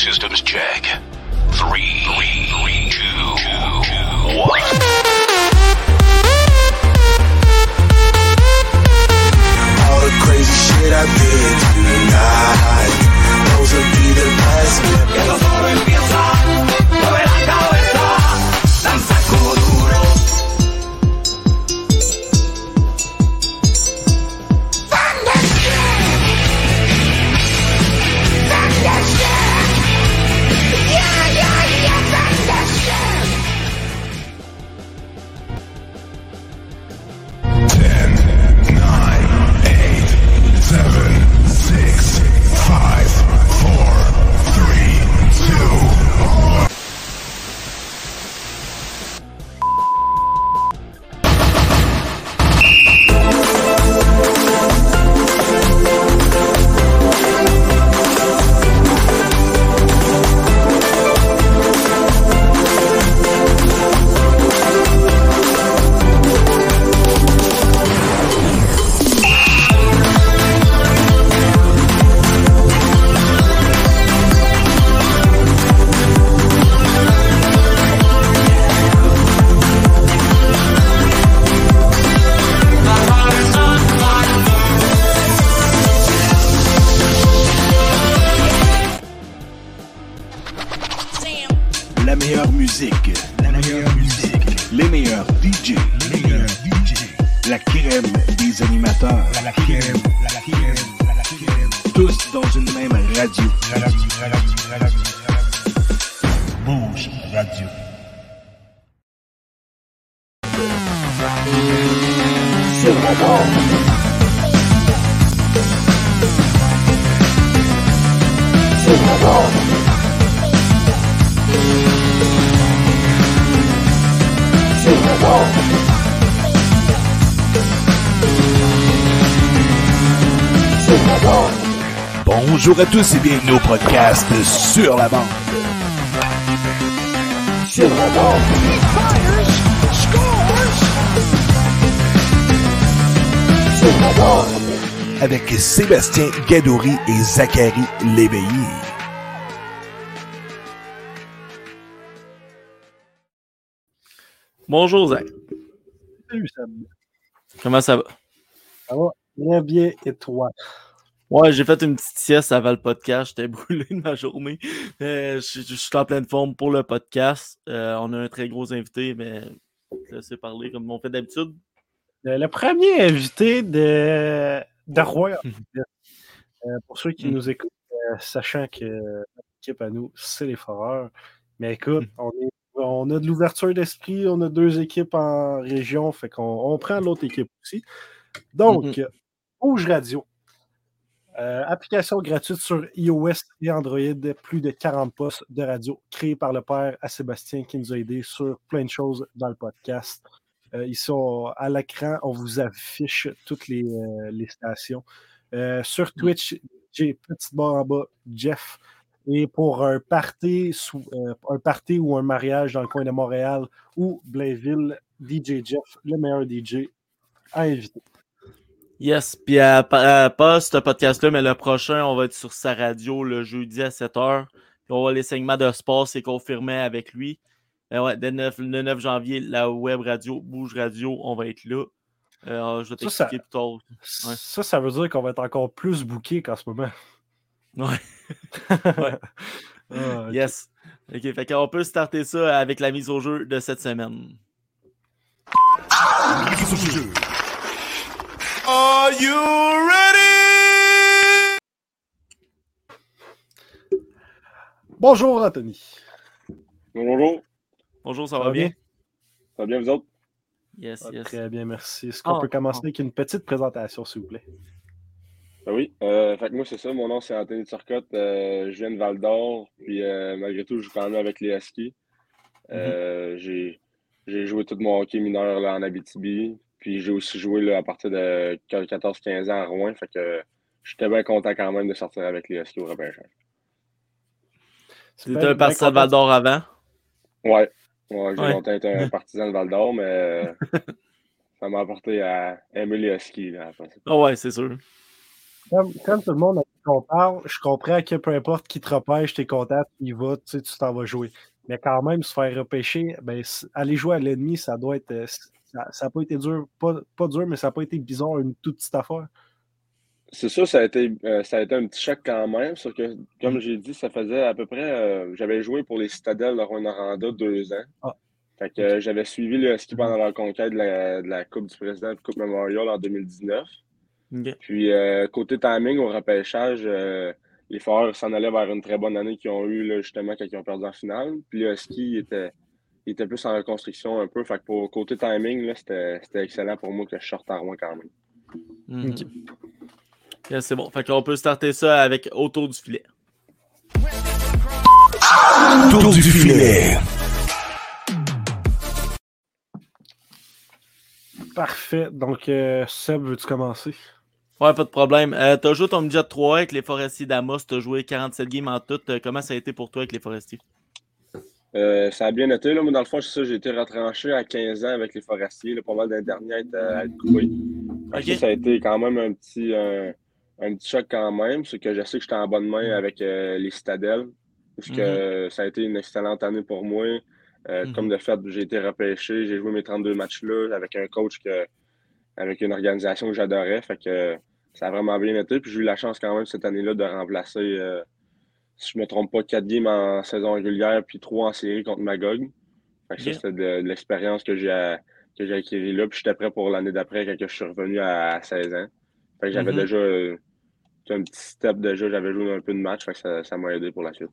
systems check. Three, three, three, two, two, one. All the crazy shit I did tonight. Those will be the last memories. Ten, Bonjour à tous et bienvenue au podcast Sur la bande. Sur la bande. Sur la bande. Avec Sébastien Gadouri et Zachary Léveillé. Bonjour Zach. Salut Sam. Comment ça va? Ça va bien bien et toi? Ouais, j'ai fait une petite sieste avant le podcast. J'étais brûlé de ma journée. Euh, je, je suis en pleine forme pour le podcast. Euh, on a un très gros invité, mais je laisser parler comme on fait d'habitude. Le, le premier invité de, de Roy. Euh, pour ceux qui Mm. nous écoutent, euh, sachant que notre équipe à nous, c'est les Foreurs. Mais écoute, Mm. on, est, on a de l'ouverture d'esprit, on a deux équipes en région, fait qu'on on prend l'autre équipe aussi. Donc, Mhm. Rouge Radio. Euh, application gratuite sur iOS et Android, plus de 40 postes de radio créés par le père à Sébastien qui nous a aidés sur plein de choses dans le podcast. Euh, ici, on- à l'écran, on vous affiche toutes les, euh, les stations. Sur Twitch, j'ai petite barre en bas, Jeff. Et pour un party, sous- un party ou un mariage dans le coin de Montréal ou Blainville, DJ Jeff, le meilleur DJ à inviter. Yes, puis euh, euh, pas ce podcast-là, mais le prochain, on va être sur sa radio le jeudi à 7h. Puis on va les segments de sport, c'est confirmé avec lui. Euh, ouais, dès 9 le 9 janvier, la web radio, Bouge Radio, on va être là. Euh, je vais Ça, ça- t'expliquer plus tard. Ouais. Ça, ça veut dire qu'on va être encore plus booké qu'en ce moment. Ouais. Ah. Yes. OK, fait qu'on peut starter ça avec la mise au jeu de cette semaine. Are you ready? Bonjour, Anthony. Bonjour, Bonjour, ça va bien? ça va bien vous autres? Yes, Ah, yes. Très bien, merci. Est-ce qu'on Ah, peut commencer ah. avec une petite présentation, s'il vous plaît? Ben oui, euh, fait que moi c'est ça, mon nom c'est Anthony Turcotte, euh, je viens de Val d'Or, puis euh, malgré tout je joue quand même avec les Huskies. Euh, j'ai, j'ai joué tout mon hockey mineur là, en Abitibi, puis j'ai aussi joué là, à partir de 14-15 ans à Rouen, fait que j'étais bien content quand même de sortir avec les Huskies au repêchage. T'étais bien- un partisan de Val d'Or avant? Ouais, ouais j'ai Ouais. longtemps été un partisan de Val d'Or, mais euh, ça m'a apporté à aimer les Huskies là. Ah ouais, c'est sûr. Comme, comme tout le monde qu'on parle, je comprends que peu importe qui te repêche, t'es content, tu y vas, tu sais, tu t'en vas jouer. Mais quand même, se faire repêcher, ben, aller jouer à l'ennemi, ça doit être. Ça n'a pas été dur, pas, pas dur, mais ça n'a pas été bizarre, une toute petite affaire. C'est sûr, ça a été, euh, ça a été un petit choc quand même, sauf que, comme Mm. j'ai dit, ça faisait à peu près. euh, j'avais joué pour les Citadelles de Rwanda deux ans. Ah. Fait que euh, j'avais suivi le ski pendant la conquête de la, de la Coupe du Président et Coupe Memorial en 2019. Ok. Puis, côté timing, au repêchage, les Foreurs s'en allaient vers une très bonne année qu'ils ont eue, là, justement, quand ils ont perdu en finale. Puis, le ski était, il était plus en reconstruction un peu. Fait que pour côté timing, là, c'était c'était excellent pour moi que je sorte à Rouen quand même. Mhm. Yeah, c'est bon. Fait qu'on peut starter ça avec autour du filet. Tour du filet. Parfait. Donc, euh, Seb, veux-tu commencer? Ouais, pas de problème. Euh, t'as joué ton budget 3 avec les Forestiers d'Amos. T'as joué 47 games en tout. Euh, comment ça a été pour toi avec les Forestiers? Euh, ça a bien été. Là. Moi, dans le fond, c'est ça, j'ai été retranché à 15 ans avec les forestiers. Là, pas mal des derniers à être, Ok. Ça, ça a été quand même un petit, un, un petit choc quand même. C'est que je sais que j'étais en bonne main avec euh, les citadelles. Parce que ça a été une excellente année pour moi. Euh, Mhm. Comme de fait, j'ai été repêché. J'ai joué mes 32 matchs-là avec un coach que, avec une organisation que j'adorais. Fait que ça a vraiment bien été. Puis j'ai eu la chance quand même cette année-là de remplacer, euh, si je me trompe pas, 4 games en saison régulière puis 3 en série contre Magog. Fait que ça, c'était de, de l'expérience que j'ai que j'ai là. Puis j'étais prêt pour l'année d'après quand je suis revenu à, 16 ans. Fait que j'avais Mhm. déjà euh, un petit step déjà, j'avais joué un peu de match, fait que ça, ça m'a aidé pour la suite.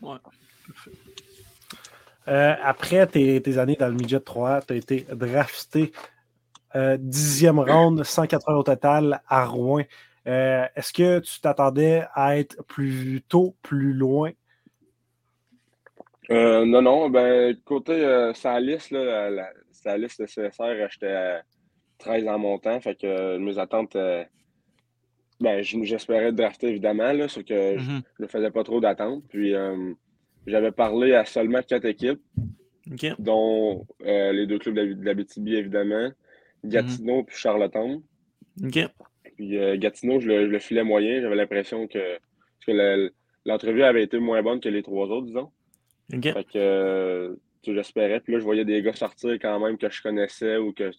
Ouais. Euh, après tes, tes années dans le midget 3, tu as été drafté euh, dixième round, 180 au total à Rouen. Euh, Est-ce que tu t'attendais à être plus tôt, plus loin? Euh, non, non, ben, côté euh, sa liste, là, la, la- sa liste de CSR, j'étais à 13 en montant, fait que euh, mes attentes, euh, ben, j'espérais drafter évidemment, là, sauf que je ne faisais pas trop d'attentes. Puis euh, j'avais parlé à seulement quatre équipes, dont euh, les deux clubs de la- de l'Abitibi, évidemment, Gatineau puis Charlottetown. Ok. Puis euh, Gatineau, je le, je le filais moyen. J'avais l'impression que, l'entrevue avait été moins bonne que les trois autres, disons. Fait que euh, j'espérais. Puis là, je voyais des gars sortir quand même que je connaissais ou que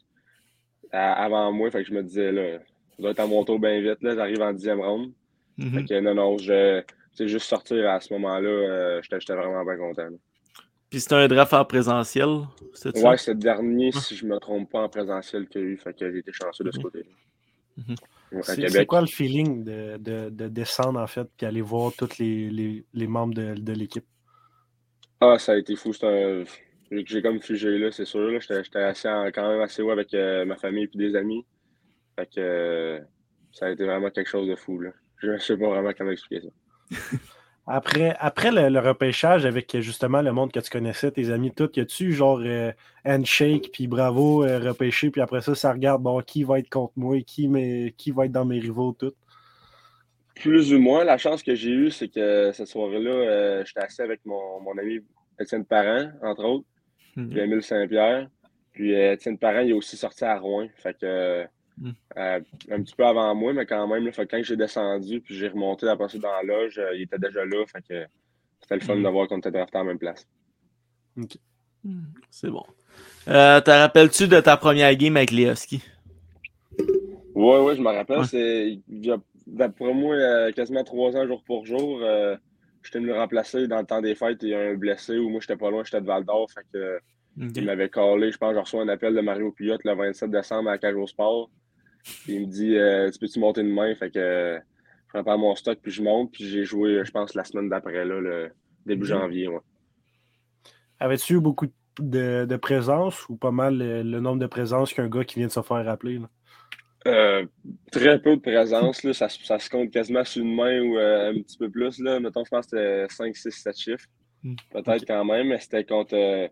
à- avant moi. Fait que je me disais là, ça doit être à mon tour bien vite. Là, j'arrive en dixième round. Fait Mhm. que non, non, je juste sortir à ce moment-là, euh, j'étais vraiment bien content. là. Puis c'était un draft en présentiel, c'est ça? Ouais, c'est le dernier, si je me trompe pas, en présentiel qu'il y a eu. Fait que j'ai été chanceux de ce Mhm. côté. Mhm. C'est quoi le feeling de, de- de descendre, en fait, puis aller voir tous les, les- les membres de, de l'équipe? Ah, ça a été fou. un- J'ai comme figé là, c'est sûr. là. J'étais j'étais assez en- quand même assez haut avec euh, ma famille et des amis. Fait que euh, ça a été vraiment quelque chose de fou. Là. Je ne sais pas vraiment comment expliquer ça. Après, après le, le repêchage avec justement le monde que tu connaissais, tes amis, tout, y a-tu genre euh, handshake, puis bravo, euh, repêché, puis après ça, ça regarde, bon, qui va être contre moi, qui, qui va être dans mes rivaux, tout? Plus ou moins, la chance que j'ai eue, c'est que cette soirée-là, euh, j'étais assis avec mon, mon ami Étienne Parent, entre autres, Ok. puis Émile Saint-Pierre. Puis euh, Étienne Parent, il est aussi sorti à Rouen. Fait que euh, Mm. euh, un petit peu avant moi, mais quand même, là, fait que quand j'ai descendu, puis j'ai remonté la passé dans la loge, euh, il était déjà là. Fait que c'était le fun Mm. de voir qu'on était drafté en même place. Hmm, C'est bon. Euh, te rappelles-tu de ta première game avec les Huskies? Oui, oui, je me rappelle. Ouais. C'est d'après moi, euh, quasiment trois ans jour pour jour. euh, j'étais venu le remplacer dans le temps des fêtes. Il y a un blessé où moi, j'étais pas loin, j'étais de Val d'Or. Fait que, il m'avait callé. Je pense que j'ai reçu un appel de Mario Puyot le 27 décembre à Cage au Sport. Puis il me dit euh, Tu peux-tu monter une main? Fait que euh, je prépare mon stock, puis je monte. Puis j'ai joué, je pense, la semaine d'après, là, le début Ok. janvier. ouais. Avais-tu eu beaucoup de, de présence ou pas mal le, le nombre de présences qu'un gars qui vient de se faire rappeler? là? Euh, très peu de présence, là. Ça, se- ça se compte quasiment sur une main ou euh, un petit peu plus. Là. Mettons, je pense que c'était 5, 6, 7 chiffres. Hmm. Peut-être quand même, mais c'était contre. euh,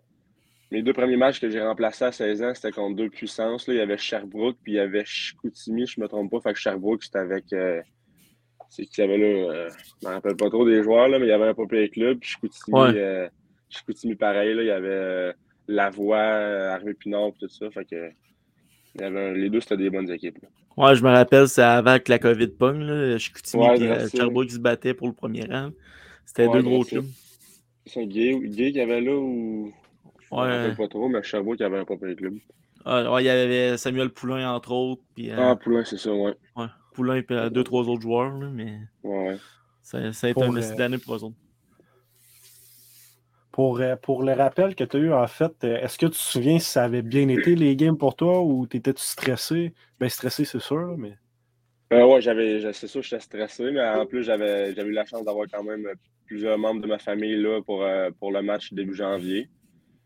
mes deux premiers matchs que j'ai remplacés à 16 ans, c'était contre deux puissances. Là. Il y avait Sherbrooke puis il y avait Chicoutimi, je me trompe pas. Fait que Sherbrooke, c'était avec. euh, c'est qui y avait là. euh, je me rappelle pas trop des joueurs, là, mais il y avait un papier club. Puis Chicoutimi, Ouais. euh, Chicoutimi, pareil. Là, il y avait Lavoie, Harvey Pinard, puis tout ça. Fait que. il y avait un- les deux, c'était des bonnes équipes. là. Ouais, je me rappelle, c'est avant que la COVID pogne. Là. Chicoutimi Ouais, et. Sherbrooke qui se battaient pour le premier rang. C'était Ouais, deux gros clubs. C'est un gay, gay qu'il y avait là ou. Ouais. rappelle pas trop, mais Sherbrooke qui avait un pas pire club. Ah, ouais, il y avait Samuel Poulain, entre autres. Puis, euh, Ah, Poulain, c'est ça, ouais. ouais, Poulain et euh, deux, trois autres joueurs. là, mais Ouais, ouais. ça, ça a été Pour, un euh, essai d'année pour eux autres. Pour, euh, pour le rappel que tu as eu, en fait, euh, est-ce que tu te souviens si ça avait bien été les games pour toi ou t'étais-tu stressé? Ben stressé, c'est sûr, mais. Euh, ouais, j'avais, je- c'est sûr, j'étais stressé, mais en plus, j'avais, j'avais eu la chance d'avoir quand même plusieurs membres de ma famille là pour, euh, pour le match début janvier.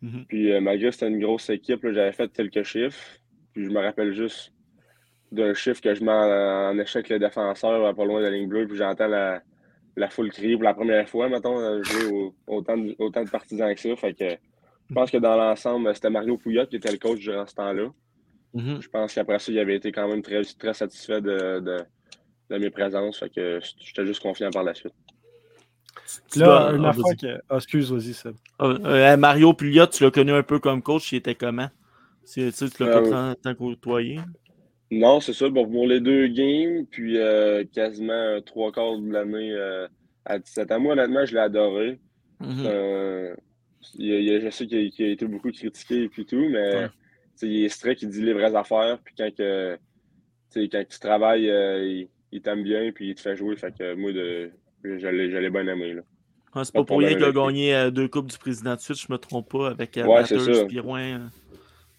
Mhm. Puis euh, malgré que c'était une grosse équipe, j'avais fait quelques chiffres. Puis je me rappelle juste d'un chiffre que je mets en, en échec le défenseur pas loin de la ligne bleue, puis j'entends la, la foule crier pour la première fois, mettons, jouer au- autant, de, autant de partisans que ça. Fait que je pense que dans l'ensemble, c'était Mario Pouillot qui était le coach durant ce temps-là. Mhm. Je pense qu'après ça, il avait été quand même très, très satisfait de, de, de mes présences. Fait que j'étais juste confiant par la suite. Tu Là, l'as- une ah, affaire que. Ah, excuse, vas-y, Seb. Ah, euh, Mario Pouliot, tu l'as connu un peu comme coach, il était comment? Tu, tu sais, tu l'as Euh, pas tant, tant côtoyé? Non, c'est ça. Bon, pour les deux games, puis euh, quasiment trois quarts de l'année euh, à 17 ans. Moi, honnêtement, je l'ai adoré. Mhm. Euh, il y a- il y a- je sais qu'il a, été beaucoup critiqué et puis tout, mais Ouais. il est strict, il dit les vraies affaires. Puis quand, que, tu sais, quand tu travailles, euh, il, il t'aime bien puis il te fait jouer. Fait que moi, de, l'ai bien aimé. Là. Ah, c'est pas pour rien qu'il a gagné euh, deux Coupes du Président de suite, je me trompe pas, avec euh, Ouais. Pirouin. euh,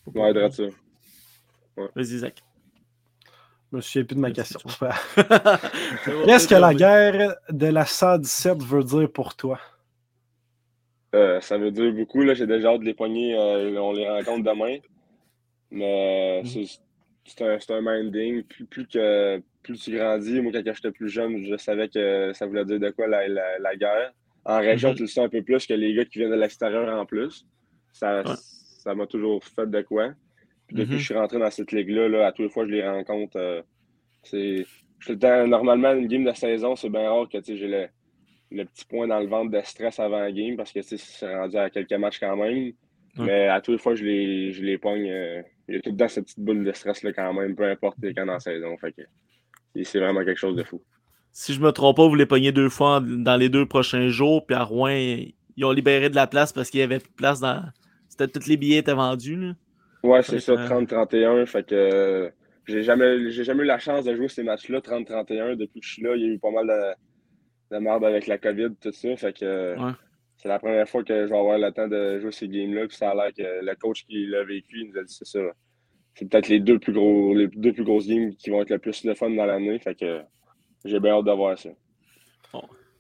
pas pour Ouais, rien. de ça. Vas-y, Zach. Je me souviens plus de ma question. Qu'est-ce que la guerre de la 117 veut dire pour toi? Euh, ça veut dire beaucoup. Là, j'ai déjà hâte de les pogner. euh, on les rencontre demain. Mais euh, c'est un, c'est un minding. Plus, plus, que, plus tu grandis, moi, quand j'étais plus jeune, je savais que ça voulait dire de quoi la, la, la guerre. En région, Mhm. tu le sais un peu plus que les gars qui viennent de l'extérieur en plus. Ça Ouais. ça m'a toujours fait de quoi. Puis depuis Mhm. que je suis rentré dans cette ligue-là, là, à tous les fois je les rencontre, euh, c'est. le temps- Normalement, une game de saison, c'est bien rare que j'ai le, le petit point dans le ventre de stress avant la game parce que c'est rendu à quelques matchs quand même. Mais à tous les fois, je les, je les pogne. euh, il y a tout le temps cette petite boule de stress-là quand même, peu importe quand dans la saison. Fait que, c'est vraiment quelque chose de fou. Si je me trompe pas, vous les pognez deux fois dans les deux prochains jours, puis à Rouen, ils ont libéré de la place parce qu'il y avait plus de place dans. C'était tous les billets étaient vendus. Là. Ouais, c'est ça, Ouais, euh, 30-31. Fait que euh, j'ai jamais, jamais eu la chance de jouer ces matchs-là, 30-31. Depuis que je suis là, il y a eu pas mal de, de merde avec la COVID, tout ça. Fait que Ouais. c'est la première fois que je vais avoir le temps de jouer ces games-là. Puis ça a l'air que le coach qui l'a vécu, il nous a dit c'est ça. C'est peut-être les deux plus gros, les deux plus grosses games qui vont être le plus le fun dans l'année. Fait que j'ai bien hâte de voir ça.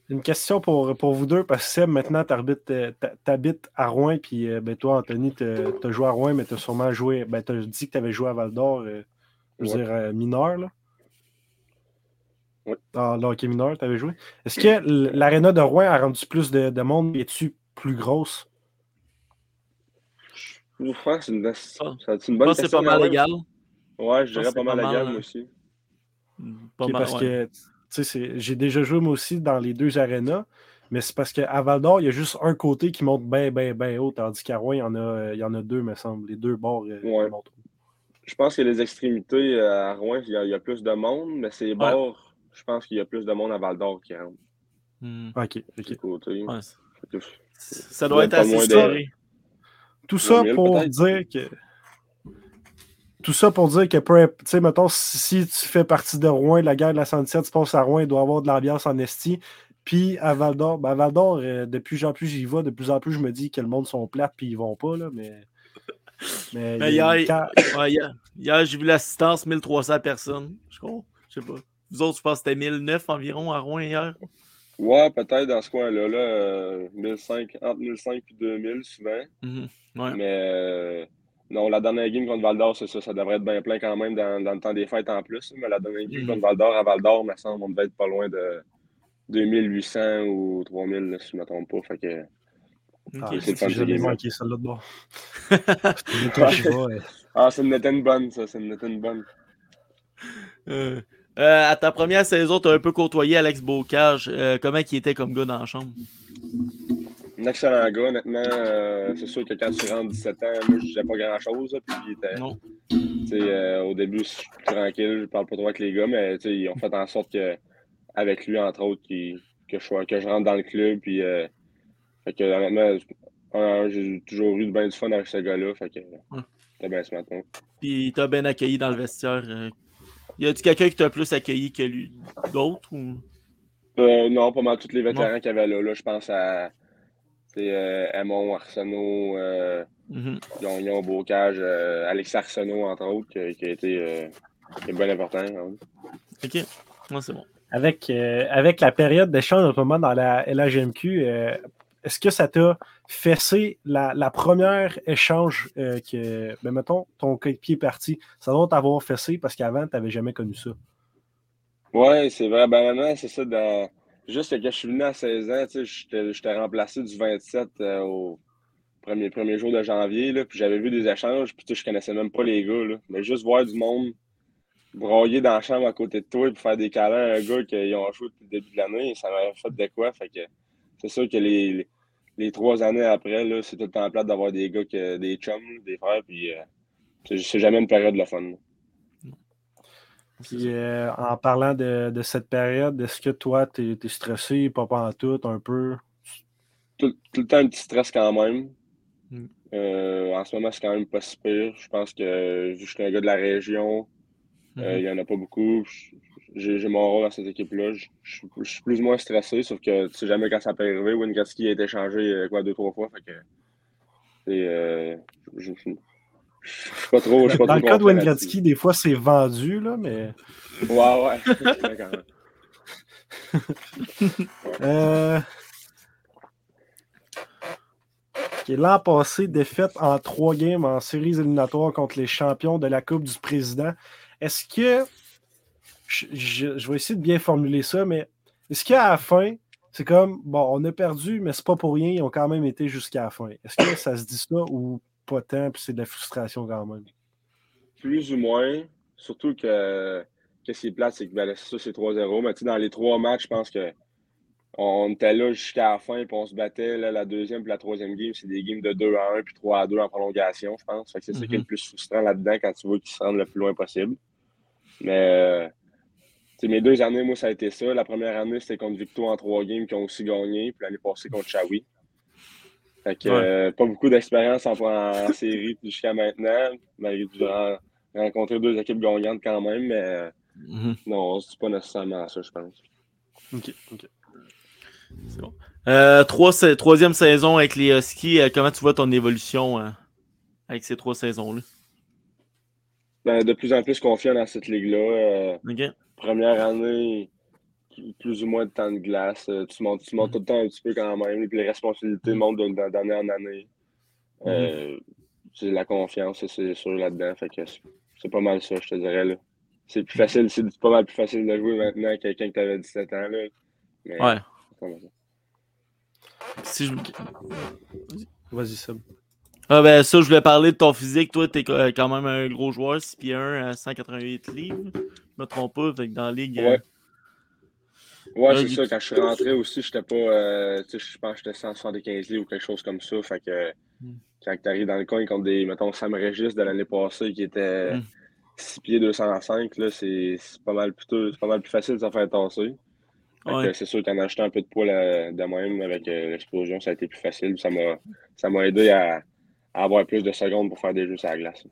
Une question pour, pour vous deux, parce que Seb, maintenant, t'habites euh, t'a- t'habites à Rouen, puis euh, ben, toi, Anthony, t'as as joué à Rouen, mais t'as sûrement joué. Ben, t'as dit que t'avais joué à Val d'Or, euh, je veux Ouais. dire, euh, mineur, là. Ouais. Dans le hockey mineur, t'avais joué. Est-ce que l'aréna de Rouen a rendu plus de, de monde? Es-tu plus grosse? Ouf, hein, c'est une, c'est bonne pense que c'est pas mal même. égal. Ouais, je dirais pas mal pas égal, moi aussi. Pas Ok, mal, parce ouais. que tu sais, c'est- j'ai déjà joué moi aussi dans les deux arénas, mais c'est parce qu'à Val d'Or, il y a juste un côté qui monte bien, bien, bien haut, tandis qu'à Rouen, il y, en a, il y en a deux, me semble. Les deux bords euh, Ouais. montent. Je pense que les extrémités euh, à Rouen, il y, a, il y a plus de monde, mais ces bords, je pense qu'il y a plus de monde à Val d'Or qui rentre. Hmm, Ok, ok. côté. ouais. Ça doit être Pas assez serré. Tout ça 2000 pour dire que. Tout ça pour dire que, tu sais, mettons, si, si tu fais partie de Rouen, la guerre de la 117, tu passes à Rouen, il doit y avoir de l'ambiance en esti. Puis à Val d'Or, ben à Val d'Or, euh, de plus en plus j'y vais, de plus en plus je me dis que le monde sont plates puis ils vont pas, là, mais. Mais, Mais il y a- hier, quand- ouais, hier, hier, j'ai vu l'assistance 1300 personnes. Je crois. Je sais pas. Vous autres, je pense que c'était 1009 environ à Rouen hier. Ouais, peut-être dans ce coin-là, là, euh, 1005, entre 1005 et 2000 souvent. Mhm. Ouais. Mais euh, non, la dernière game contre Val d'Or, c'est ça, ça devrait être bien plein quand même dans, dans le temps des fêtes en plus. Mais la dernière game Mhm. contre Val d'Or à Val d'Or, me semble, on devait être pas loin de 2800 ou 3000, là, si je ne me trompe pas. Fait que, Ah, c'est game-là. manqué celle-là de bord. Ah, ça me était une bonne, ça, ça me était une bonne. Euh, euh, à ta première saison, tu as un peu côtoyé Alex Bocage. Euh, comment il était comme gars dans la chambre? un excellent gars, honnêtement. Euh, c'est sûr que quand tu rentres 17 ans, moi, je disais pas grand-chose. Puis, était- Non. euh, au début, je suis tranquille, je parle pas trop avec les gars, mais ils ont fait en sorte que, avec lui, entre autres, que, je, que je rentre dans le club. Puis, fait que, honnêtement, j'ai toujours eu bien du fun avec ce gars-là. Fait que, c'était bien ce matin. Puis il t'a bien accueilli dans le vestiaire. Y a-tu quelqu'un qui t'a plus accueilli que lui d'autres ou... Euh, non, pas mal tous les vétérans qu'il y avait là. là je pense à tu sais, euh, Aimon, Arsenault, euh. Gagnon, Bocage, euh, Alex Arsenault, entre autres, qui, qui a été euh, qui est bien important. hein. Ok, moi c'est bon. Avec, euh, avec la période d'échange, notamment dans la LHMQ, euh, est-ce que ça t'a fessé la, première échange euh, que, ben, mettons, ton coéquipier est parti, ça doit t'avoir fessé parce qu'avant, tu n'avais jamais connu ça. Ouais, c'est vrai. Ben maintenant, c'est ça. Dans... Juste que quand je suis venu à 16 ans, j'étais remplacé du 27 euh, au premier, premier jour de janvier. Là, puis j'avais vu des échanges, puis je connaissais même pas les gars. Là. Mais juste voir du monde broyer dans la chambre à côté de toi et faire des câlins à un gars qui ont joué depuis le début de l'année, ça m'avait fait de quoi. Fait que c'est sûr que les, les trois années après, là, c'est tout le temps plate d'avoir des gars, que, des chums, des frères, puis euh, c'est c'est jamais une période de fun. là. Puis euh, en parlant de, de cette période, est-ce que toi, tu es, stressé, pas tout, un peu? tout, tout le temps un petit stress quand même. Mm. Euh, en ce moment, c'est quand même pas si pire. Je pense que vu que je suis un gars de la région, Mhm. il y en a pas beaucoup. J'ai mon rôle dans cette équipe-là. Je je- je suis plus ou moins stressé, sauf que tu sais jamais quand ça peut arriver. Winkowski a été changé euh, quoi, deux, trois fois. Fait que, c'est, euh, je, suis pas trop. je suis pas Dans le cas de Wingratski, des fois, c'est vendu, là, mais. Ouais, ouais. Ouais, quand même. Euh... L'an passé, défaite en trois games en séries éliminatoires contre les champions de la Coupe du Président. Est-ce que. Je, je- je vais essayer de bien formuler ça, mais est-ce qu'à la fin, c'est comme, bon, on a perdu, mais c'est pas pour rien, ils ont quand même été jusqu'à la fin. Est-ce que ça se dit ça ou pas tant, puis c'est de la frustration quand même? Plus ou moins. Surtout que, que c'est plate, c'est que ben, ça, c'est 3-0. Mais tu sais, dans les trois matchs, je pense que on était là jusqu'à la fin, puis on se battait. Là, la deuxième puis la troisième game, c'est des games de 2 à 1 puis 3 à 2 en prolongation, je pense. Fait que c'est ça qui est le plus frustrant là-dedans quand tu vois qu'ils se rendent le plus loin possible. Mais mes deux années, moi, ça a été ça. La première année, c'était contre Victo en trois games qui ont aussi gagné. Puis l'année passée contre Shawi. Fait que Ouais. euh, pas beaucoup d'expérience en, en série jusqu'à maintenant. Malgré j'ai rencontré deux équipes gagnantes quand même, mais Mhm. non, c'est pas nécessairement ça, je pense. Ok, ok. C'est bon. Euh, trois troisième saison avec les Huskies, euh, comment tu vois ton évolution euh, avec ces trois saisons-là? Ben, de plus en plus confiant dans cette ligue-là. Euh, Ok? Première année, plus- ou moins de temps de glace. Euh, tu montes, tu montes tout le temps un petit peu quand même. Puis les responsabilités Mhm. montent de- d'année en année. Euh, C'est la confiance, c'est sûr là-dedans. Fait que c'est- pas mal ça, je te dirais. là. C'est plus facile, c'est pas mal plus facile de jouer maintenant que quelqu'un qui avait 17 ans. Là. Mais, Ouais. Si je... Vas-y, Seb. Ah ben ça, je voulais parler de ton physique. Toi, t'es euh, quand même un gros joueur, 6 pieds 1 à 188 livres. Je me trompe pas, fait que dans la ligue. euh, Ouais. Ouais, Là, c'est ça. Quand je suis rentré aussi, j'étais pas. euh, tu sais, je pense que j'étais 175 livres ou quelque chose comme ça. Fait que Mm. quand tu arrives dans le coin contre des, mettons, Sam Régis de l'année passée qui était Mm. 6 pieds 205, là, c'est pas mal plus c'est pas mal plus facile de se faire tasser. Ouais. c'est sûr qu'en achetant un peu de poids là, de même avec euh, l'explosion, ça a été plus facile. Ça m'a aidé à, à avoir plus de secondes pour faire des jeux sur la glace.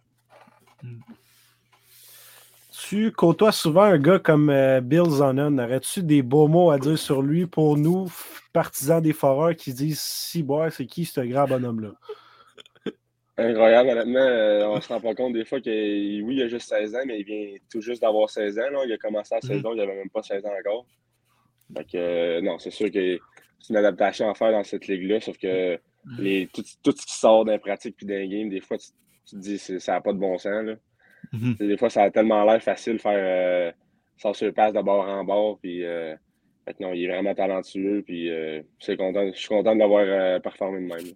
Tu côtoies souvent un gars comme euh, Bill Zonon. Aurais-tu des beaux mots à dire sur lui pour nous, partisans des foreurs, qui disent si boire, c'est qui ce grand bonhomme-là? Incroyable, honnêtement, euh, on se rend pas compte des fois que oui, il a juste 16 ans, mais il vient tout juste d'avoir 16 ans. Là. Il a commencé à 16 ans, il avait même pas 16 ans encore. Fait que euh, non, c'est sûr que c'est une adaptation à faire dans cette ligue-là, sauf que les, tout, tout ce qui sort d'un pratique puis d'un game, des fois, tu, tu te dis ça n'a pas de bon sens. Là. Mhm. Des fois, ça a tellement l'air facile de faire euh, sans se passe de bord en bord. Puis, euh, que non, il est vraiment talentueux. Puis, euh, content, je suis content de l'avoir euh, performé de même.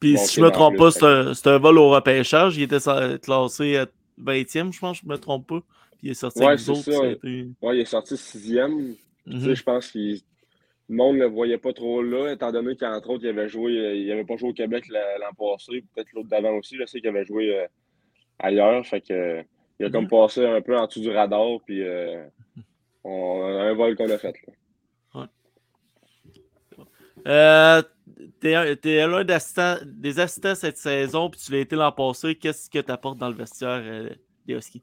Puis Bon, si je me dans trompe plus, pas, c'est un, vol au repêchage. Il était classé à 20e, je pense, je me trompe pas. Puis il est sorti Ouais, autres. ça. ça été- Ouais, il est sorti sixième. Tu Mhm. sais, je pense qu'il le monde ne le voyait pas trop là, étant donné qu'entre autres, il avait joué, euh, il avait pas joué au Québec la- l'an passé, peut-être l'autre d'avant aussi, je sais qu'il avait joué euh, ailleurs. Fait que il a comme passé un peu en dessous du radar, puis euh, on, un vol qu'on a fait. là. Euh, T'es un- t'es l'un d'assistants- des assistants cette saison, puis tu l'as été l'an passé. Qu'est-ce que tu apportes dans le vestiaire euh, des Huskies?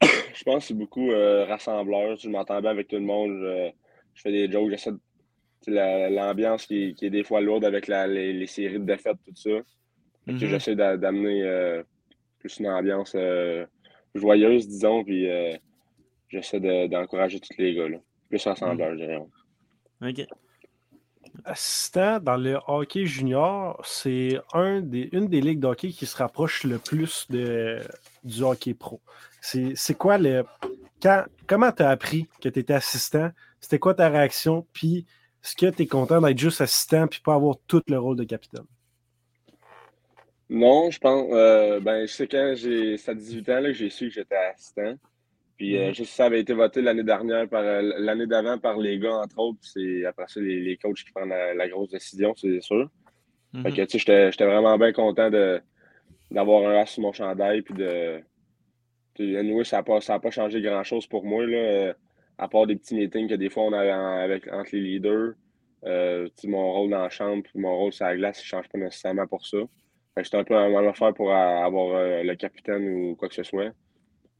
Je pense que c'est beaucoup rassembleur. Je m'entends bien avec tout le monde. Je, je fais des jokes. J'essaie de. tu sais, la- L'ambiance qui, qui est des fois lourde avec la- les, les séries de défaites, tout ça. Mhm. J'essaie d'a- d'amener plus une ambiance euh, joyeuse, disons, puis euh, j'essaie de- d'encourager tous les gars. Là. Plus rassembleur, je dirais. Ok. Assistant dans le hockey junior, c'est un des, une des ligues de hockey qui se rapproche le plus de, du hockey pro. C'est c'est quoi le. Quand, comment tu as appris que tu étais assistant? C'était quoi ta réaction? Puis, est-ce que tu es content d'être juste assistant puis pas avoir tout le rôle de capitaine? Non, je pense. euh, ben, c'est quand j'ai. À 18 ans là, que j'ai su que j'étais assistant. Puis euh, Mhm. je sais que ça avait été voté l'année dernière par euh, l'année d'avant par les gars, entre autres. C'est après ça les, les coachs qui prennent la, la grosse décision, c'est sûr. Fait Mhm. que tu sais, j'étais vraiment bien content de d'avoir un as sur mon chandail. Puis de. tu sais, Anyway, ça n'a pas, ça a pas changé grand-chose pour moi. Là, à part des petits meetings que des fois on a en- avec, entre les leaders. Euh, sais, mon rôle dans la chambre puis mon rôle sur la glace, il ne change pas nécessairement pour ça. J'étais un peu même affaire pour avoir euh, le capitaine ou quoi que ce soit.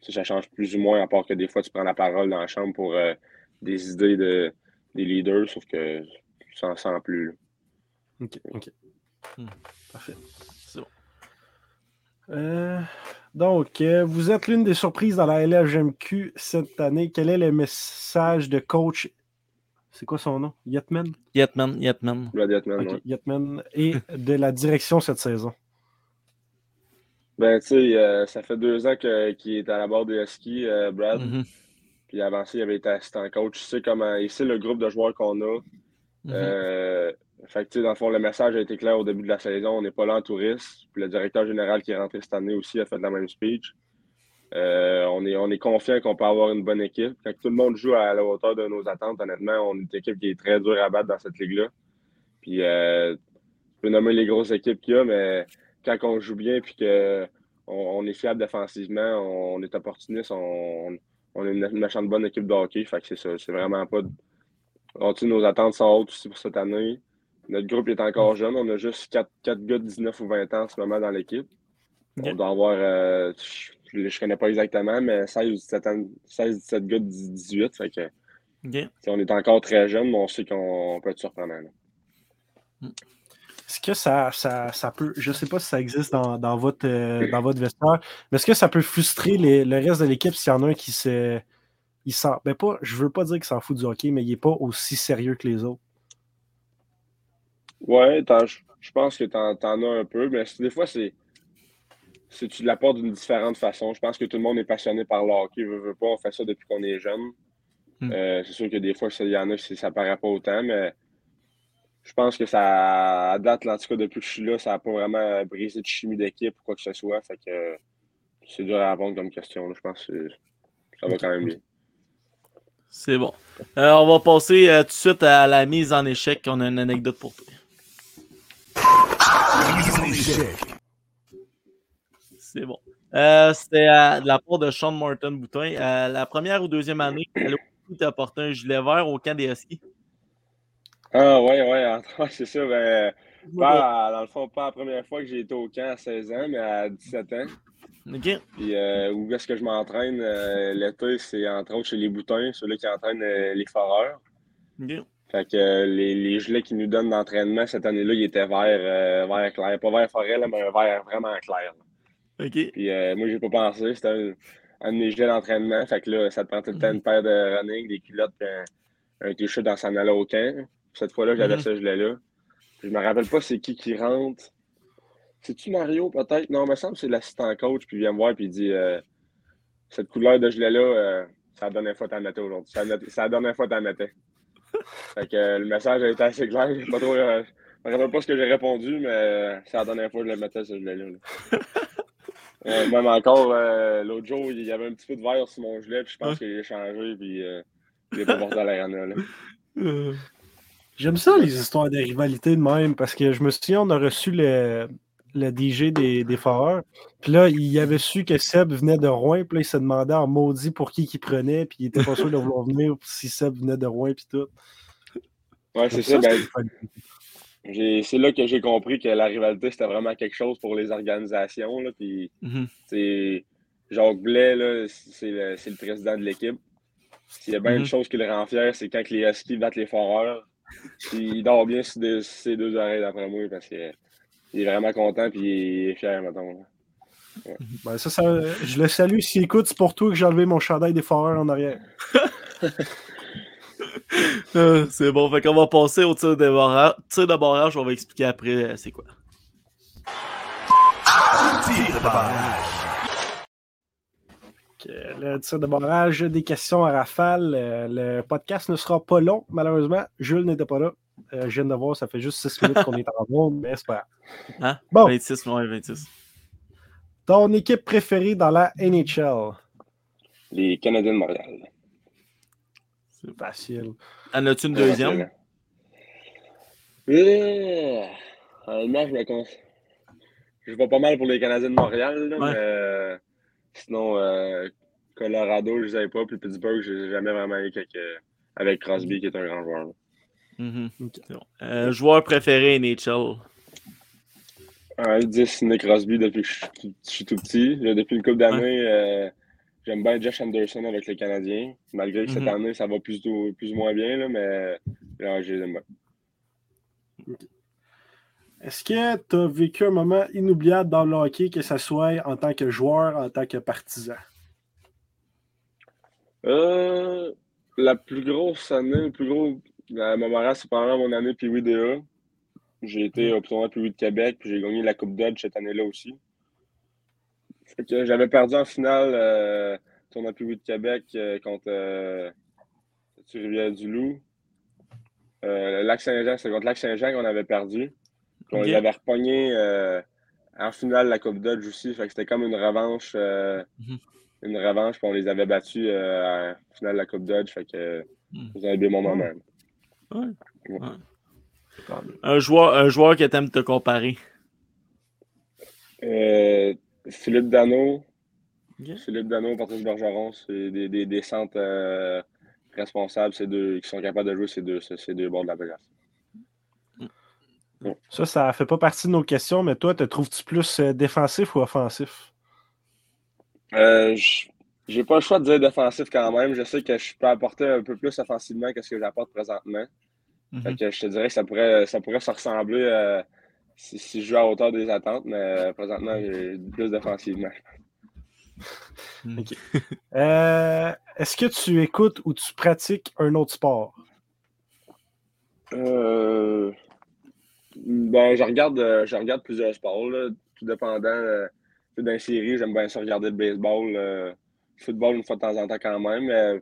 Sais, ça change plus ou moins, à part que des fois tu prends la parole dans la chambre pour euh, des idées de, des leaders, sauf que ça sent plus. là. OK. ok. Hmm. Parfait. C'est bon. Euh, donc, euh, vous êtes l'une des surprises dans la LHMQ cette année. Quel est le message de coach? C'est quoi son nom? Yetman? Yetman, Yetman. Yetman, Ok, ouais. Yetman. Et de la direction cette saison? Ben, tu sais, euh, ça fait deux ans qu'il est à la barre des Huskies, euh, Brad. Mhm. Puis avant ça, il avait été assistant coach. Il sait comment, il sait le groupe de joueurs qu'on a. Euh, fait que, tu sais, dans le fond, le message a été clair au début de la saison. On n'est pas là en touriste. Puis le directeur général qui est rentré cette année aussi a fait la même speech. Euh, on, est, on est confiant qu'on peut avoir une bonne équipe. Quand tout le monde joue à la hauteur de nos attentes, honnêtement, on est une équipe qui est très dure à battre dans cette ligue-là. Puis, tu peux nommer les grosses équipes qu'il y a, mais quand on joue bien puis qu'on on est fiable défensivement, on, est opportuniste, on, on est une, méchante bonne équipe de hockey. Fait que c'est ça. C'est vraiment pas. on, nos attentes sont hautes aussi pour cette année. Notre groupe est encore jeune. On a juste 4, quatre gars de 19 ou 20 ans en ce moment dans l'équipe. On doit avoir, euh, je ne connais pas exactement, mais 16 ou 17, ans, 16 17 gars de 18. Fait que, on est encore très jeune, mais on sait qu'on peut être surprenant. là. Est-ce que ça, ça, ça peut, je ne sais pas si ça existe dans, dans votre, euh, dans votre vestiaire, mais est-ce que ça peut frustrer les- le reste de l'équipe s'il y en a un qui se. Il s'en, ben pas, je veux pas dire qu'il s'en fout du hockey, mais il n'est pas aussi sérieux que les autres. Ouais, je pense que tu en, as un peu, mais des fois, c'est. c'est- Tu l'apportes d'une différente façon. Je pense que tout le monde est passionné par le hockey. Veut, veut pas, on fait ça depuis qu'on est jeune. Hmm. Euh, c'est sûr que des fois, il y en a ça paraît pas autant, mais je pense que ça, date, en tout cas, depuis que je suis là, ça n'a pas vraiment brisé de chimie d'équipe ou quoi que ce soit. Fait que c'est dur à répondre comme question. Je pense que ça va quand même bien. C'est bon. Euh, on va passer euh, tout de suite à la mise en échec. On a une anecdote pour toi. C'est bon. Euh, C'était de la part de Sean Martin Boutin. Euh, la première ou deuxième année, elle t'a apporté un gilet vert au camp des Huskies. Ah, ouais, ouais, c'est ça. Ben, pas, dans le fond, pas la première fois que j'ai été au camp à 16 ans, mais à 17 ans. OK. Puis euh, où est-ce que je m'entraîne euh, l'été, c'est entre autres chez les boutins, ceux-là qui entraînent euh, les foreurs. OK. Fait que les, les gilets qu'ils nous donnent d'entraînement cette année-là, ils étaient verts, euh, vert clair. Pas vert forêt, là, mais un vert vraiment clair. là. OK. Puis moi, j'ai pas pensé. C'était un, un de mes gilets d'entraînement. Fait que là, ça te prend tout le temps une paire de running, des culottes, un, un t-shirt dans s'en aller au camp. Cette fois-là, j'avais Mhm. ce gilet-là. Puis je me rappelle pas c'est qui qui rentre. C'est-tu Mario, peut-être? Non, il me semble que c'est l'assistant coach, puis il vient me voir, puis il dit euh, Cette couleur de gilet-là, euh, c'est la dernière fois que tu en mettais aujourd'hui. C'est la- c'est la dernière fois que tu en mettais. fait que euh, le message a été assez clair. J'ai pas trop, euh, je me rappelle pas ce que j'ai répondu, mais c'est la dernière fois que je le mettais, ce gilet-là. là. Même encore, l'autre jour, il y avait un petit peu de verre sur mon gilet, puis je pense qu'il a changé, puis il est pas porté à l'arena. là. J'aime ça, les histoires de rivalité de même, parce que je me souviens, on a reçu le, le DJ des, des Foreurs. Puis là, il avait su que Seb venait de Rouen, puis là, il se demandait en maudit pour qui il prenait, puis il était pas sûr de vouloir venir si Seb venait de Rouen, puis tout. Ouais, c'est ça. Ben, j'ai- c'est là que j'ai compris que la rivalité, c'était vraiment quelque chose pour les organisations. Là, puis, Mhm. c'est Jacques Blais, là, c'est le, c'est le président de l'équipe. S'il y a bien Mhm. une chose qui le rend fier, c'est quand les Huskies battent les Foreurs. Puis il dort bien sur des- sur ses deux oreilles, d'après moi, parce qu'il est vraiment content puis il est fier, mettons. Ben, ça, ça, je le salue. S'il écoute, c'est pour toi que j'ai enlevé mon chandail des Foreurs en arrière. Euh, c'est bon, fait qu'on va passer au tir de barrage. On va expliquer après euh, c'est quoi. Tir de barrage. Le tir de barrage, des questions à rafale. Euh, le podcast ne sera pas long, malheureusement. Jules n'était pas là. Euh, je viens de voir, ça fait juste 6 minutes qu'on est en monde, mais c'est pas grave. Hein? Bon. 26, ouais, 26. Ton équipe préférée dans la NHL? Les Canadiens de Montréal. C'est facile. En as-tu une deuxième? Euh, honnêtement, je me Je vais pas mal pour les Canadiens de Montréal, là, Ouais. mais euh, sinon, euh, Colorado, je les avais pas, puis Pittsburgh, je n'ai jamais vraiment eu avec, euh, avec Crosby, qui est un grand joueur. Euh, joueur préféré NHL? Un 10, Nick Crosby depuis que je suis tout- je suis tout petit. Là, depuis une couple d'années, euh, j'aime bien Josh Anderson avec les Canadiens. Malgré que cette Mhm. année, ça va plus ou, plus ou moins bien, là, mais là, je les aime bien. Est-ce que tu as vécu un moment inoubliable dans le hockey, que ce soit en tant que joueur, en tant que partisan? Euh, la plus grosse année, le plus gros à c'est pendant mon année Pee-Wee DA. J'ai été au tournoi Pee-Wee de Québec, puis j'ai gagné la Coupe Dodge cette année-là aussi. Fait que j'avais perdu en finale euh, tournoi Pee-Wee de Québec euh, contre euh, Rivière-du-Loup. Euh, Lac Saint-Jean, c'est contre Lac Saint-Jean qu'on avait perdu. On Ok. les avait repogné euh, en finale la Coupe Dodge aussi. Fait que c'était comme une revanche. euh, Mhm. Une revanche, puis on les avait battus euh, en finale de la Coupe Dodge. Fait que vous avez bien mon moment. Ouais. Ouais. Ouais. Un joueur, un joueur que t'aimes te comparer. Euh, Philippe Dano. Philippe Dano, Patrice Bergeron, c'est des, des, des centres euh, responsables, ces deux, qui sont capables de jouer ces deux, ces deux bords de la glace. Ça, ça fait pas partie de nos questions, mais toi, te trouves-tu plus euh, défensif ou offensif? Euh, j'ai pas le choix de dire défensif quand même. Je sais que je peux apporter un peu plus offensivement que ce que j'apporte présentement. Mhm. Fait que je te dirais que ça pourrait, ça pourrait se ressembler euh, si, si je joue à hauteur des attentes, mais euh, présentement, j'ai plus défensivement. Euh, Est-ce que tu écoutes ou tu pratiques un autre sport? Euh, ben, je regarde, euh, je regarde plusieurs sports, là, tout dépendant. euh, les séries, j'aime bien ça regarder le baseball, euh, le football une fois de temps en temps quand même. mais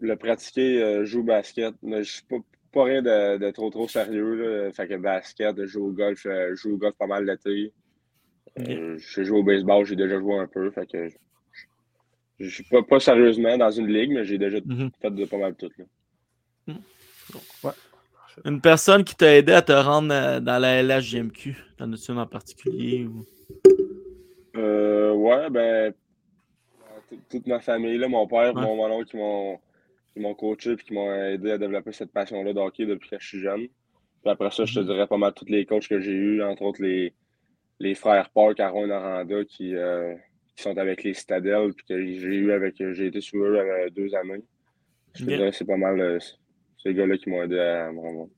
le pratiquer, euh, je joue au basket. Je suis pas, pas rien de, de trop trop sérieux. Là. Fait que basket, je joue au golf, euh, je joue au golf pas mal l'été. Euh, j'ai joué au baseball, j'ai déjà joué un peu. Fait que je, je suis pas, pas sérieusement dans une ligue, mais j'ai déjà Mhm. fait de pas mal tout. Là. Une personne qui t'a aidé à te rendre euh, dans la LHJMQ. T'en as-tu une en particulier? Ou... Euh, ouais, ben, toute ma famille, là, mon père, Ouais. mon, mon oncle, qui m'ont, qui m'ont coaché puis qui m'ont aidé à développer cette passion-là de hockey depuis que je suis jeune. Puis après ça, je te Mhm. dirais pas mal tous les coachs que j'ai eus, entre autres les, les frères Park, Aaron Aranda, qui, euh, qui sont avec les Citadels, puis que j'ai eu avec, j'ai été sous eux euh, deux années. Je te dirais c'est pas mal ces gars-là qui m'ont aidé à me rendre.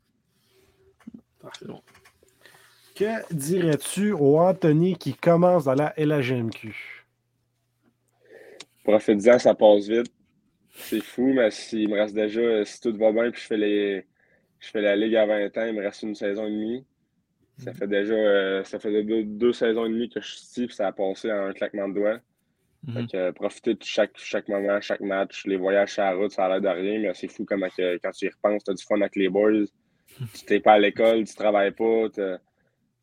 Que dirais-tu au Anthony qui commence dans la LHMQ? Profite-en, ça passe vite. C'est fou, mais s'il me reste déjà, si tout va bien, puis je fais les. Je fais la Ligue à 20 ans, il me reste une saison et demie. Ça fait déjà euh, ça fait deux, deux saisons et demie que je suis ici, puis ça a passé en un claquement de doigts. Mhm. Que, euh, profiter de chaque, chaque moment, chaque match, les voyages sur la route, ça a l'air de rien, mais c'est fou comment que, quand tu y repenses, tu as du fun avec les boys. Tu n'es pas à l'école, tu travailles pas. un-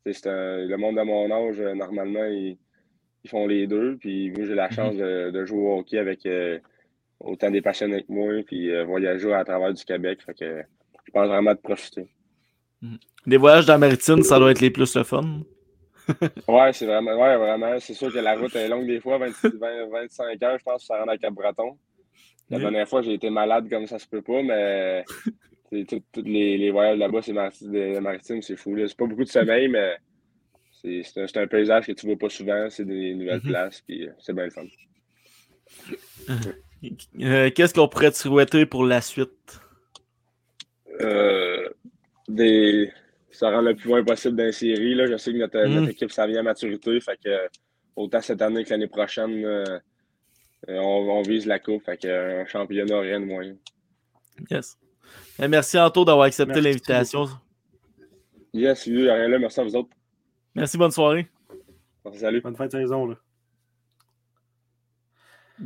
le monde de mon âge, euh, normalement, ils, ils font les deux. Puis moi, j'ai la chance de, de jouer au hockey avec euh, autant des passionnés que moi, puis euh, voyager à travers du Québec. Fait que je pense vraiment de profiter. Les voyages dans la maritime, ça doit être les plus le fun. Ouais, c'est vraiment, ouais, vraiment. C'est sûr que la route est longue des fois, 26, 20, 25 heures, je pense, ça rentre à Cap-Breton. La Oui. dernière fois, j'ai été malade comme ça se peut pas, mais tous les, les voyages là-bas, c'est mari- des maritimes, c'est fou. C'est pas beaucoup de sommeil, mais c'est un, un paysage que tu vois pas souvent. C'est des nouvelles Mhm. places, puis euh, c'est bien le fun. Euh, Qu'est-ce qu'on pourrait te souhaiter pour la suite? Euh, des... Ça rend le plus loin possible dans les séries. Là. Je sais que notre, Mm. notre équipe, ça vient à maturité. Fait que, autant cette année que l'année prochaine, euh, euh, on, on vise la coupe. Fait que, un championnat, rien de moins. Yes. Euh, merci Anto d'avoir accepté l'invitation. Yes, oui, rien là. Merci à vous autres. Merci, bonne soirée. Salut. Bonne fin de saison. Là.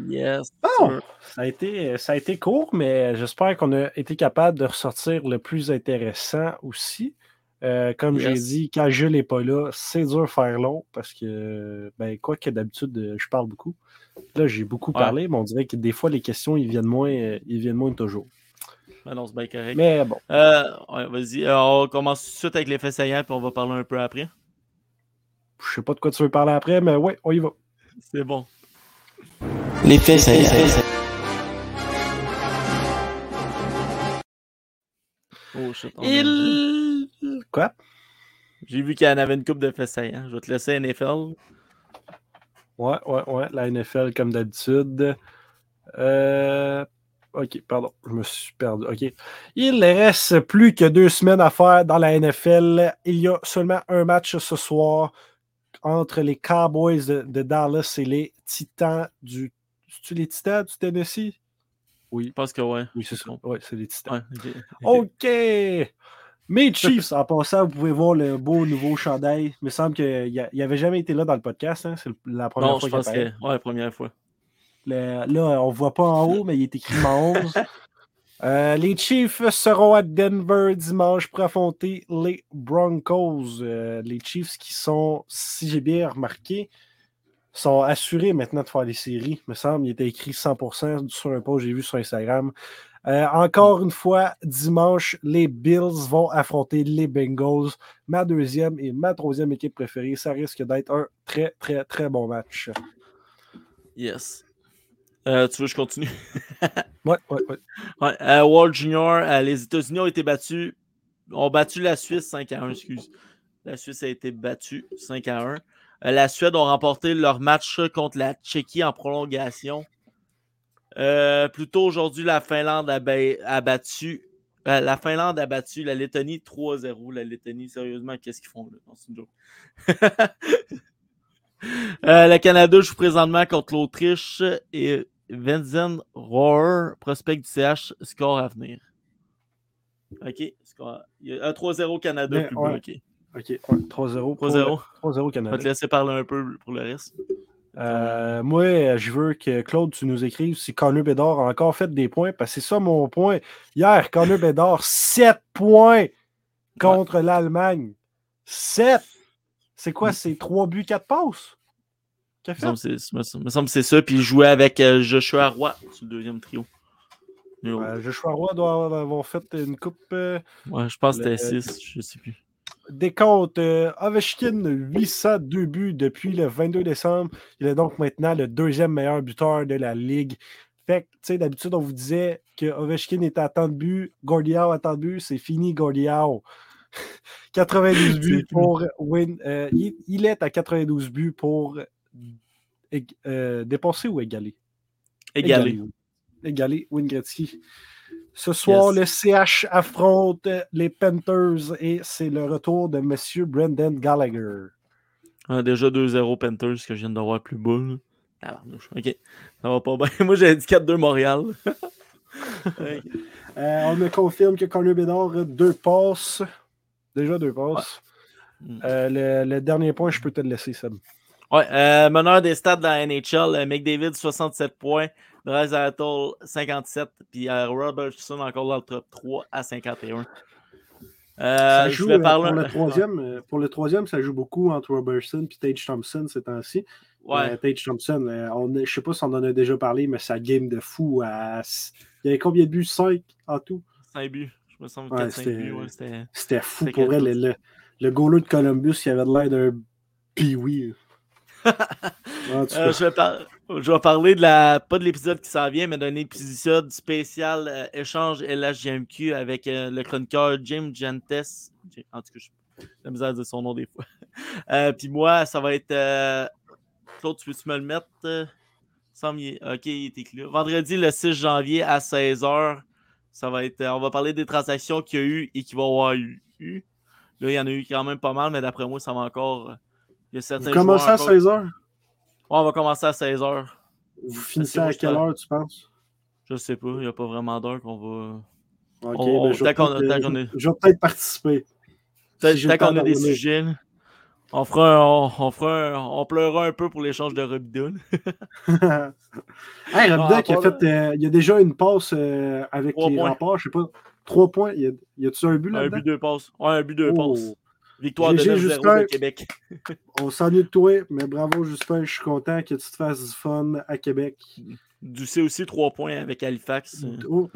Yes. Bon, ça a, été, ça a été court, mais j'espère qu'on a été capable de ressortir le plus intéressant aussi. Euh, comme j'ai dit, quand Jules n'est pas là, c'est dur de faire long parce que, ben, quoi que d'habitude, euh, je parle beaucoup. Là, j'ai beaucoup Ouais. parlé, mais on dirait que des fois, les questions, ils viennent moins, euh, ils viennent moins toujours. Ben non, c'est bien correct. Mais bon, Euh, ouais, vas-y. On commence tout de suite avec les faits saillants, puis on va parler un peu après. je sais pas de quoi tu veux parler après, mais ouais, on y va. C'est bon. Les faits saillants. Oh shit. Il... Quoi? J'ai vu qu'il y en avait une coupe de saillants. Je vais te laisser NFL. Ouais, ouais, ouais, la NFL comme d'habitude. Euh, Ok, pardon, je me suis perdu. Ok. Il reste plus que deux semaines à faire dans la NFL. Il y a seulement un match ce soir entre les Cowboys de, de Dallas et les Titans du. C'est-tu les Titans du Tennessee? Je pense que ouais. Oui, c'est ça. Oui, c'est les Titans. Ouais. OK. Mes Chiefs, en passant, vous pouvez voir le beau nouveau chandail. Il me semble qu'il n'avait jamais été là dans le podcast. hein. C'est la première Non, fois je qu'il apparaît. que. Ouais, première fois. Le- là, on ne voit pas en haut, mais il est écrit en 11. Euh, les Chiefs seront à Denver dimanche pour affronter les Broncos. Euh, les Chiefs qui sont, si j'ai bien remarqué, sont assurés maintenant de faire les séries. Il me semble, il était écrit 100% sur un post que j'ai vu sur Instagram. Euh, encore une fois, dimanche, les Bills vont affronter les Bengals. Ma deuxième et ma troisième équipe préférée. Ça risque d'être un très, très, très bon match. Yes. Euh, tu veux que je continue? Ouais, ouais, ouais. Ouais, euh, World Junior, les États-Unis ont été battus, ont battu la Suisse 5 à 1, excuse. La Suisse a été battue 5 à 1. Euh, la Suède ont remporté leur match contre la Tchéquie en prolongation. Euh, plus tôt aujourd'hui, la Finlande a, ba- a battu. euh, la Finlande a battu la Lettonie 3-0. La Lettonie, sérieusement, qu'est-ce qu'ils font là? Non, c'est une joke. Euh, le Canada joue présentement contre l'Autriche et Vincent Rohr, prospect du CH, score à venir. OK. Score. Il y a un 3-0 Canada plus ouais. OK. OK, ouais, 3-0. pour- 3-0. 3-0 Je vais Canada. te laisser parler un peu pour le reste. Euh, moi, je veux que Claude, tu nous écrives si Connor Bédard a encore fait des points, parce que c'est ça mon point. Hier, Connor Bédard, 7 points contre l'Allemagne. 7! C'est quoi? C'est 3 buts, 4 passes? Il me semble que c'est- ça. Puis il jouait avec euh, Joshua Roy sur le deuxième trio. Euh, Joshua Roy doit avoir fait une coupe. euh, Ouais, je pense que c'était 6, je sais plus. Des comptes. Euh, Ovechkin, 802 buts depuis le 22 décembre. Il est donc maintenant le deuxième meilleur buteur de la Ligue. Fait que, tu sais, d'habitude, on vous disait que Ovechkin était à tant de buts, Gordiao à tant de buts, c'est fini, Gordiao. 92 buts pour win. euh, il, il est à 92 buts pour euh, dépasser ou égaler? Égalé. oui. Égaler Wayne Gretzky. Ce soir, Yes. le CH affronte les Panthers et c'est le retour de M. Brendan Gallagher. Ah, déjà 2-0 Panthers que je viens de voir plus bas. là. Tabarnouche. Ok. Ça va pas bien. Moi, j'ai dit 4-2 Montréal. Euh, on me confirme que Connor Bédard a deux passes. Déjà deux passes. Mm. Euh, le, le dernier point, je peux te le laisser, Sam. Ouais, euh, meneur des stats dans la NHL, McDavid 67 points, Draisaitl 57, puis euh, Robertson encore dans le top 3 à 51. Euh, je joue, euh, parler- pour, le troisième, pour le troisième, ça joue beaucoup entre Robertson et Tage Thompson ces temps-ci. Ouais, Euh, Tage Thompson, on je ne sais pas si on en a déjà parlé, mais sa game de fou. à- il y avait combien de buts? 5 en tout? 5 buts. Je me semble Ouais, 4-5 c'était-. Ouais, fou pour vrai. Le, 14. le, le goaler de Columbus qui avait l'air d'un pee-wee. Euh, je, vais par- je vais parler de la. Pas de l'épisode qui s'en vient, mais d'un épisode spécial euh, échange LHGMQ avec euh, le chroniqueur Jim Gentes. En tout cas, j'ai la misère dire son nom des fois. Puis moi, ça va être. Claude, tu peux-tu me le mettre? Sans m'y- Ok, il est écrit. Vendredi, le 6 janvier à 16h. Ça va être. on va parler des transactions qu'il y a eu et qu'il va y avoir eu. Là, il y en a eu quand même pas mal, mais d'après moi, ça va encore. Il y a certains vous commencez à joueurs encore- 16h. Ouais, on va commencer à 16h. Vous finissez à quelle heure, tu penses? Je sais pas, il n'y a pas vraiment d'heure qu'on va. Ok, On- ben, je vais peut-être, est- peut-être participer. Tant Si qu'on a des sujets, là, on fera un- on, on fera un- on pleurera un peu pour l'échange de Robidon. hey, Rabda qui a pas fait. euh, il y a déjà une passe euh, avec Trois les points. remparts, je sais pas. Trois points. Y a- y a-tu un but Un là-dedans? but, deux passes. Ouais, un but, deux Oh. passes. Victoire de GG 9-0 Justin. de Québec. On s'ennuie de toi, mais bravo Justin, je suis content que tu te fasses du fun à Québec. Ducé aussi, trois points avec Halifax. Oh,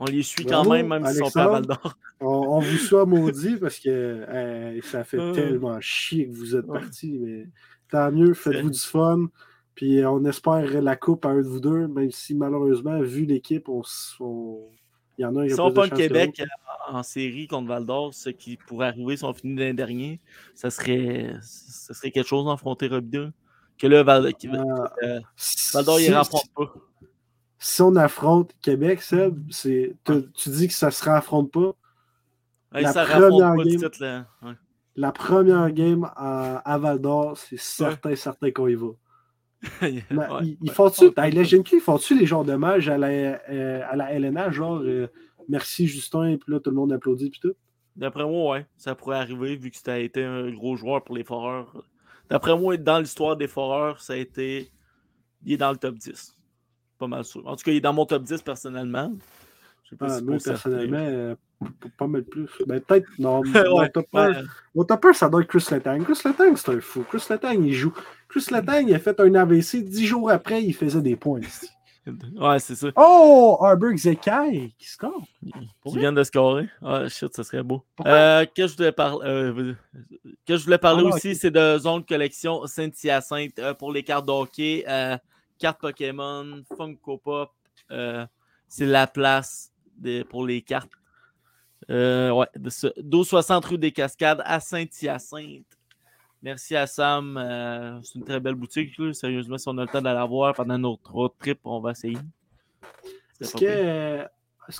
On les suit Bravo, quand même, même s'ils sont pas à Val d'Or. on, on vous soit maudit parce que euh, ça fait Euh. tellement chier que vous êtes Ouais. partis, mais tant mieux, faites-vous du fun. Puis on espère la coupe à un de vous deux, même si malheureusement, vu l'équipe, on, on- il y en a un qui a Si on de pas le Québec euh, en série contre Val d'Or, ce qui pourrait arriver si on finit l'an dernier, ça serait, ça serait quelque chose d'affronter Robidon. Que là, Val, qui- Euh, Val d'Or, il ne rencontre pas. si on affronte Québec, Seb, tu, tu dis que ça se affronte pas. La ça première pas game- titre, là. Ouais. La première game à, à Val d'Or, c'est certain, certain qu'on y va. Ouais, ils, ils ouais. font-tu, la GMQ, ils font-tu les genres d'hommages à la, euh, à la LNA, genre euh, merci Justin, puis là tout le monde applaudit, puis tout? D'après moi, ouais, ça pourrait arriver vu que ça a été un gros joueur pour les Foreurs. D'après moi, dans l'histoire des Foreurs, ça a été. Il est dans le top 10. Pas mal sûr. En tout cas, il est dans mon top 10 personnellement. Je sais pas Ah, si moi, personnellement, euh, pas mal plus. Ben, peut-être, non, Ouais, mon, top un, ouais. ça doit être Chris Letang. Chris Letang, c'est un fou. Chris Letang, il joue. Chris Letang, il a fait un AVC. Dix jours après, il faisait des points. ici. Ouais, c'est ça. Oh, Harburg Zekai, qui score? Qui viennent de scorer. Ah, shit, ça serait beau. Euh, que je voulais parler, euh, que je voulais parler Ah, aussi, c'est de Zone Collection Saint-Hyacinthe euh, pour les cartes de hockey, euh, cartes Pokémon, Funko Pop. c'est la place des- pour les cartes. Euh, ouais, de ce- 1260 rue des Cascades à Saint-Hyacinthe. Merci à Sam. euh, c'est une très belle boutique. là. Sérieusement, si on a le temps d'aller la voir pendant notre road trip, on va essayer. Est-ce euh,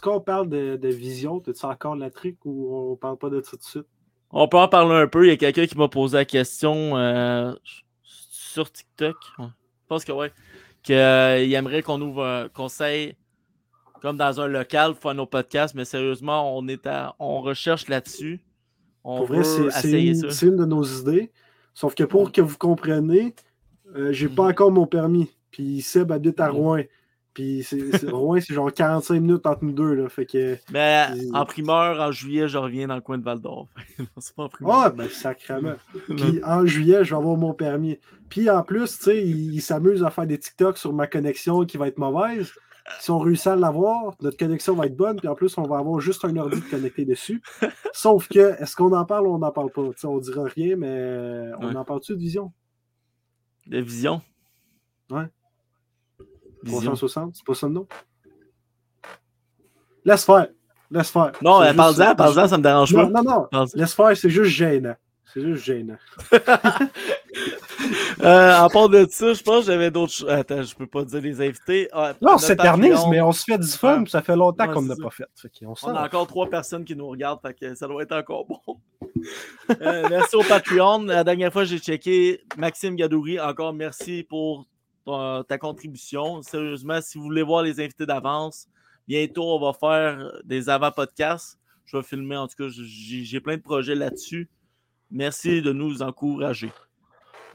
qu'on parle de, de vision? T'as-tu encore la trick ou on parle pas de ça tout de suite? On peut en parler un peu. Il y a quelqu'un qui m'a posé la question euh, sur TikTok. Je pense que ouais. Qu'il aimerait qu'on ouvre un conseil comme dans un local pour faire nos podcasts, mais sérieusement, on est à, on recherche là-dessus. On Pour vrai, veut c'est- une, une de nos idées. Sauf que pour que vous compreniez, euh, j'ai pas Mhm. encore mon permis. Puis Seb habite à Rouen. Puis c'est- Rouen, c'est genre 45 minutes entre nous deux. Là. Fait que. Mais en primeur, en juillet, je reviens dans le coin de Val d'Or. c'est pas en primeur. Ah, ben sacrément. Puis en juillet, je vais avoir mon permis. Puis en plus, tu sais, il, il s'amuse à faire des TikTok sur ma connexion qui va être mauvaise. Si on réussit à l'avoir, notre connexion va être bonne. Puis en plus, on va avoir juste un ordi connecté dessus. Sauf que, est-ce qu'on en parle ou on n'en parle pas? Tu sais, on dira rien, mais on Ouais. en parle-tu de vision? De vision? Ouais. Vision. 360, c'est pas ça le nom? Laisse faire. Laisse faire. Non, juste- parle-en, parle-en, ça me dérange Non, pas. non, non. Parle-en. Laisse faire, c'est juste gênant. C'est juste gênant. Euh, à part de ça, je pense que j'avais d'autres choses. Attends, je peux pas dire les invités. Ah, Non, on s'éternise, Patreon, mais on se fait du fun, ça fait longtemps Ouais, qu'on ne c'est l'a pas fait. Fait On s'en a encore trois personnes qui nous regardent, fait que ça doit être encore bon. Euh, merci au Patreon. La dernière fois, j'ai checké Maxime Gadouri. Encore merci pour ton- ta contribution. Sérieusement, si vous voulez voir les invités d'avance, bientôt, on va faire des avant-podcasts. Je vais filmer, en tout cas, j'ai plein de projets là-dessus. Merci de nous encourager.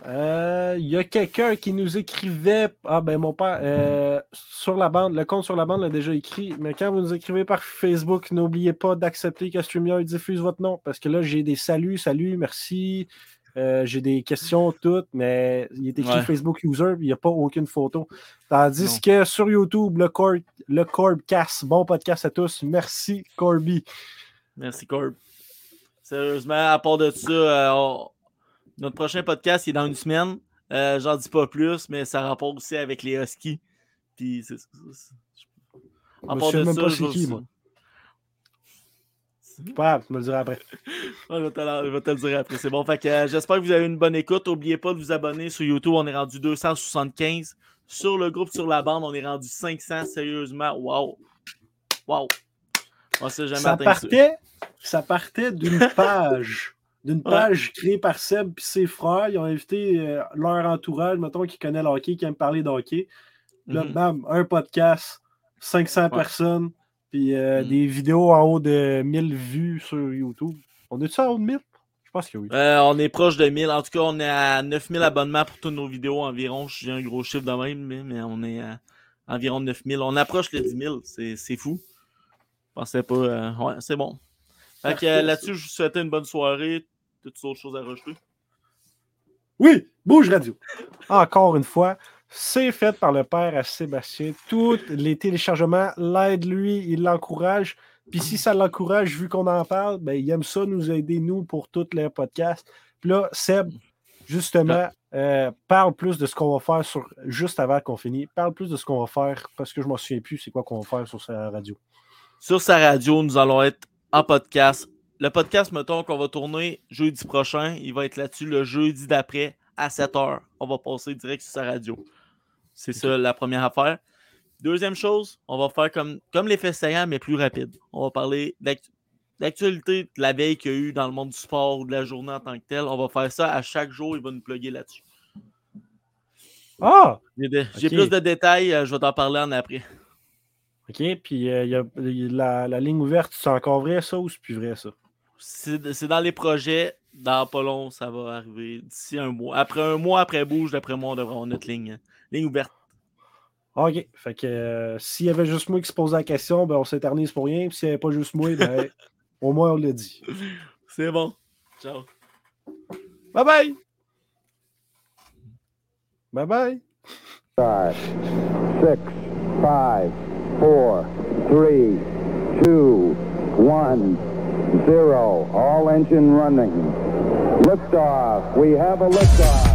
Euh, Il y a quelqu'un qui nous écrivait. Ah ben mon père, euh, sur la bande, le compte sur la bande l'a déjà écrit, mais quand vous nous écrivez par Facebook, n'oubliez pas d'accepter que StreamYard diffuse votre nom. Parce que là, j'ai des saluts, salut, merci. Euh, J'ai des questions toutes, mais il est écrit Ouais. Facebook User, il n'y a pas aucune photo. Tandis Non. que sur YouTube, le, Cor le Corbcast, bon podcast à tous. Merci, Corby. Merci, Corb. Sérieusement, à part de ça, euh, on- notre prochain podcast il est dans une semaine. Euh, J'en dis pas plus, mais ça rapporte aussi avec les Huskies. Puis c'est- À Je part de même ça, pas je qui, moi. C'est pas grave, tu me le diras après. Je, vais te, le- je vais te le dire après. C'est bon. Fait que euh, j'espère que vous avez une bonne écoute. N'oubliez pas de vous abonner sur YouTube. On est rendu 275. Sur le groupe sur la bande, on est rendu 500. Sérieusement, wow. Wow. On s'est jamais Ça atteint ça. partait, ça partait d'une page. D'une page créée par Seb et ses frères. Ils ont invité euh, leur entourage, mettons, qui connaît le hockey, qui aime parler de hockey. Là, Mhm. bam, un podcast, 500 personnes, puis euh, Mhm. des vidéos en haut de 1000 vues sur YouTube. On est-tu en haut de 1000? Je pense que oui. Euh, on est proche de 1000. En tout cas, on est à 9000 abonnements pour toutes nos vidéos environ. J'ai un gros chiffre de même, mais, mais on est à environ 9000. On approche les 10 000. C'est c'est fou. Je pensais pas. euh, ouais, c'est bon. Là-dessus, je vous souhaite une bonne soirée. Toutes autres choses à rajouter. Oui, Bouge Radio. Encore une fois, c'est fait par le père à Sébastien. Tous les téléchargements l'aident lui, il l'encourage. Puis si ça l'encourage, vu qu'on en parle, ben, il aime ça nous aider, nous, pour tous les podcasts. Puis là, Seb, justement, euh, parle plus de ce qu'on va faire sur juste avant qu'on finisse. Parle plus de ce qu'on va faire, parce que je ne m'en souviens plus, c'est quoi qu'on va faire sur sa radio. Sur sa radio, nous allons être en podcast. Le podcast, mettons, qu'on va tourner jeudi prochain, il va être là-dessus le jeudi d'après à 7h. On va passer direct sur sa radio. C'est ça la première affaire. Deuxième chose, on va faire comme, comme l'effet saillant, mais plus rapide. On va parler d'actu- d'actualité de la veille qu'il y a eu dans le monde du sport ou de la journée en tant que telle. On va faire ça à chaque jour, il va nous plugger là-dessus. Ah! J'ai plus de détails, euh, je vais t'en parler en après. OK, puis euh, il y a, il y a la, la ligne ouverte, c'est encore vrai ça ou c'est plus vrai ça? C'est c'est dans les projets. Dans pas long, ça va arriver d'ici un mois. Après un mois après bouge, d'après moi, on devrait avoir notre ligne, ligne ouverte. OK. Fait que euh, s'il y avait juste moi qui se posait la question, ben on s'éternise pour rien. Puis s'il n'y avait pas juste moi, ben au moins on l'a dit. C'est bon. Ciao. Bye bye! Bye bye! Five, six, five, four, three, two, one, zero. All engine running. Liftoff. We have a liftoff.